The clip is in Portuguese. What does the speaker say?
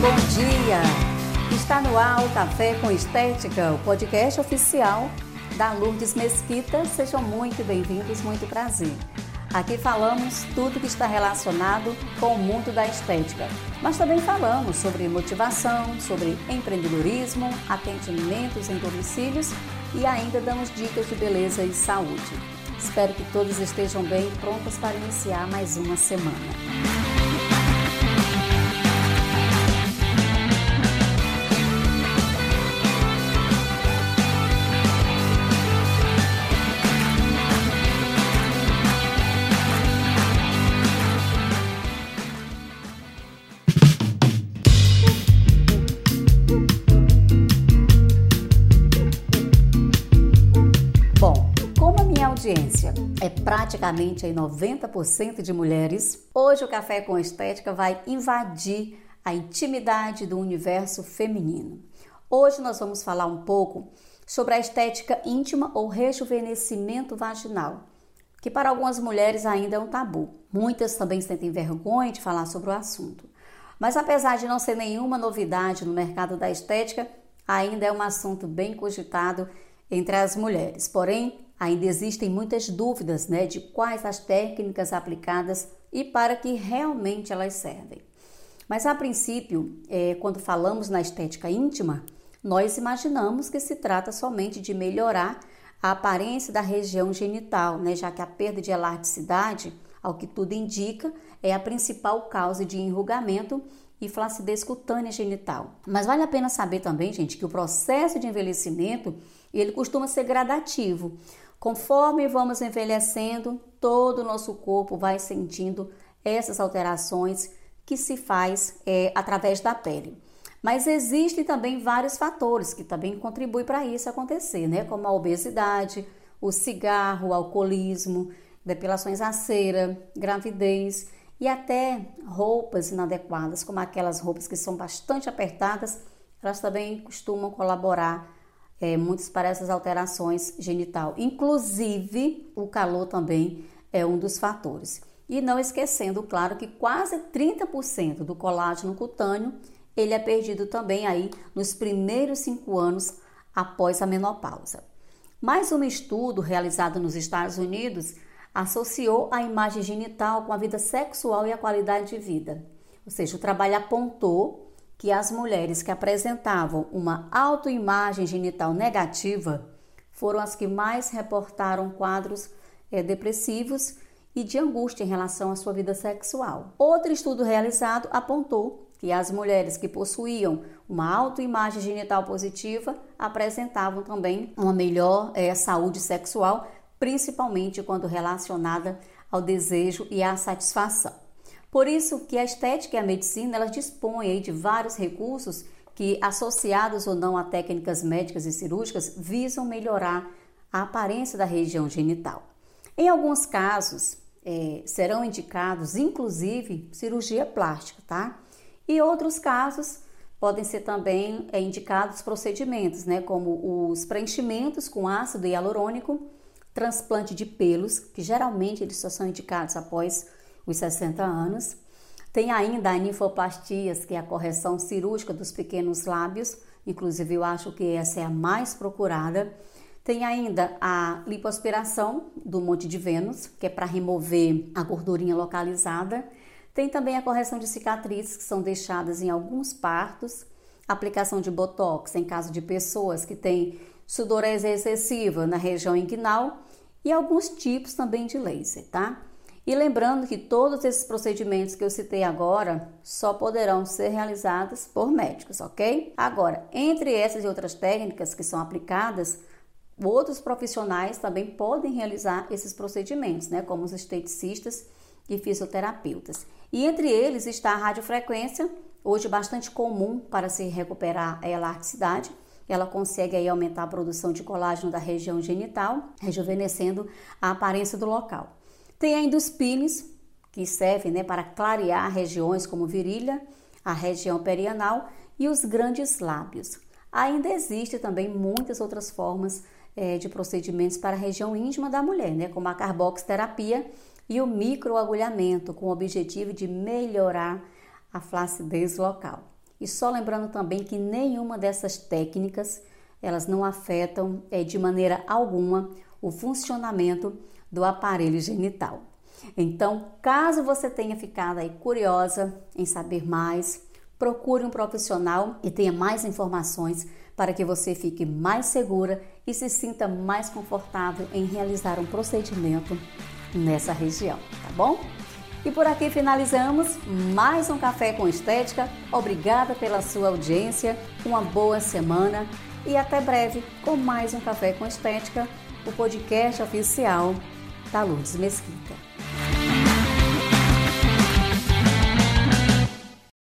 bom dia! Está no ar o Café com Estética, o podcast oficial da Lourdes Mesquita. Sejam muito bem-vindos, muito prazer. Aqui falamos tudo que está relacionado com o mundo da estética, mas também falamos sobre motivação, sobre empreendedorismo, atendimentos em domicílios e ainda damos dicas de beleza e saúde. Espero que todos estejam bem prontos para iniciar mais uma semana. Audiência é praticamente aí 90% de mulheres, hoje o Café com Estética vai invadir a intimidade do universo feminino. Hoje nós vamos falar um pouco sobre a estética íntima ou rejuvenescimento vaginal, que para algumas mulheres ainda é um tabu. Muitas também sentem vergonha de falar sobre o assunto. Mas apesar de não ser nenhuma novidade no mercado da estética, ainda é um assunto bem cogitado entre as mulheres. Porém, ainda existem muitas dúvidas né, de quais as técnicas aplicadas e para que realmente elas servem. Mas a princípio, é, quando falamos na estética íntima, nós imaginamos que se trata somente de melhorar a aparência da região genital, né, já que a perda de elasticidade, ao que tudo indica, é a principal causa de enrugamento e flacidez cutânea genital. Mas vale a pena saber também, gente, que o processo de envelhecimento ele costuma ser gradativo. Conforme vamos envelhecendo, todo o nosso corpo vai sentindo essas alterações que se faz é, através da pele. Mas existem também vários fatores que também contribuem para isso acontecer, né? Como a obesidade, o cigarro, o alcoolismo, depilações à cera, gravidez e até roupas inadequadas, como aquelas roupas que são bastante apertadas, elas também costumam colaborar é, muitos para essas alterações genital. Inclusive, o calor também é um dos fatores. E não esquecendo, claro, que quase 30% do colágeno cutâneo ele é perdido também aí nos primeiros cinco anos após a menopausa. Mais um estudo realizado nos Estados Unidos associou a imagem genital com a vida sexual e a qualidade de vida. Ou seja, o trabalho apontou que as mulheres que apresentavam uma autoimagem genital negativa foram as que mais reportaram quadros é, depressivos e de angústia em relação à sua vida sexual. Outro estudo realizado apontou que as mulheres que possuíam uma autoimagem genital positiva apresentavam também uma melhor é, saúde sexual, principalmente quando relacionada ao desejo e à satisfação. Por isso que a estética e a medicina elas dispõem de vários recursos que, associados ou não a técnicas médicas e cirúrgicas, visam melhorar a aparência da região genital. Em alguns casos, é, serão indicados, inclusive, cirurgia plástica, tá? E outros casos podem ser também é, indicados procedimentos, né, como os preenchimentos com ácido hialurônico, transplante de pelos, que geralmente eles só são indicados após os 60 anos. Tem ainda a ninfoplastias, que é a correção cirúrgica dos pequenos lábios, inclusive eu acho que essa é a mais procurada. Tem ainda a lipoaspiração do Monte de Vênus, que é para remover a gordurinha localizada. Tem também a correção de cicatrizes, que são deixadas em alguns partos. Aplicação de botox em caso de pessoas que têm sudorese excessiva na região inguinal e alguns tipos também de laser, tá? E lembrando que todos esses procedimentos que eu citei agora só poderão ser realizados por médicos, ok? Agora, entre essas e outras técnicas que são aplicadas, outros profissionais também podem realizar esses procedimentos, né? Como os esteticistas e fisioterapeutas. E entre eles está a radiofrequência, hoje bastante comum para se recuperar a elasticidade. Ela consegue aí aumentar a produção de colágeno da região genital, rejuvenescendo a aparência do local. Tem ainda os pines, que servem né, para clarear regiões como virilha, a região perianal e os grandes lábios. Ainda existem também muitas outras formas é, de procedimentos para a região íntima da mulher, né, como a carboxterapia e o microagulhamento, com o objetivo de melhorar a flacidez local. E só lembrando também que nenhuma dessas técnicas elas não afetam é, de maneira alguma o funcionamento do aparelho genital. Então, caso você tenha ficado aí curiosa em saber mais, procure um profissional e tenha mais informações para que você fique mais segura e se sinta mais confortável em realizar um procedimento nessa região, tá bom? E por aqui finalizamos mais um Café com Estética. Obrigada pela sua audiência, uma boa semana e até breve com mais um Café com Estética, o podcast oficial da Lourdes Mesquita.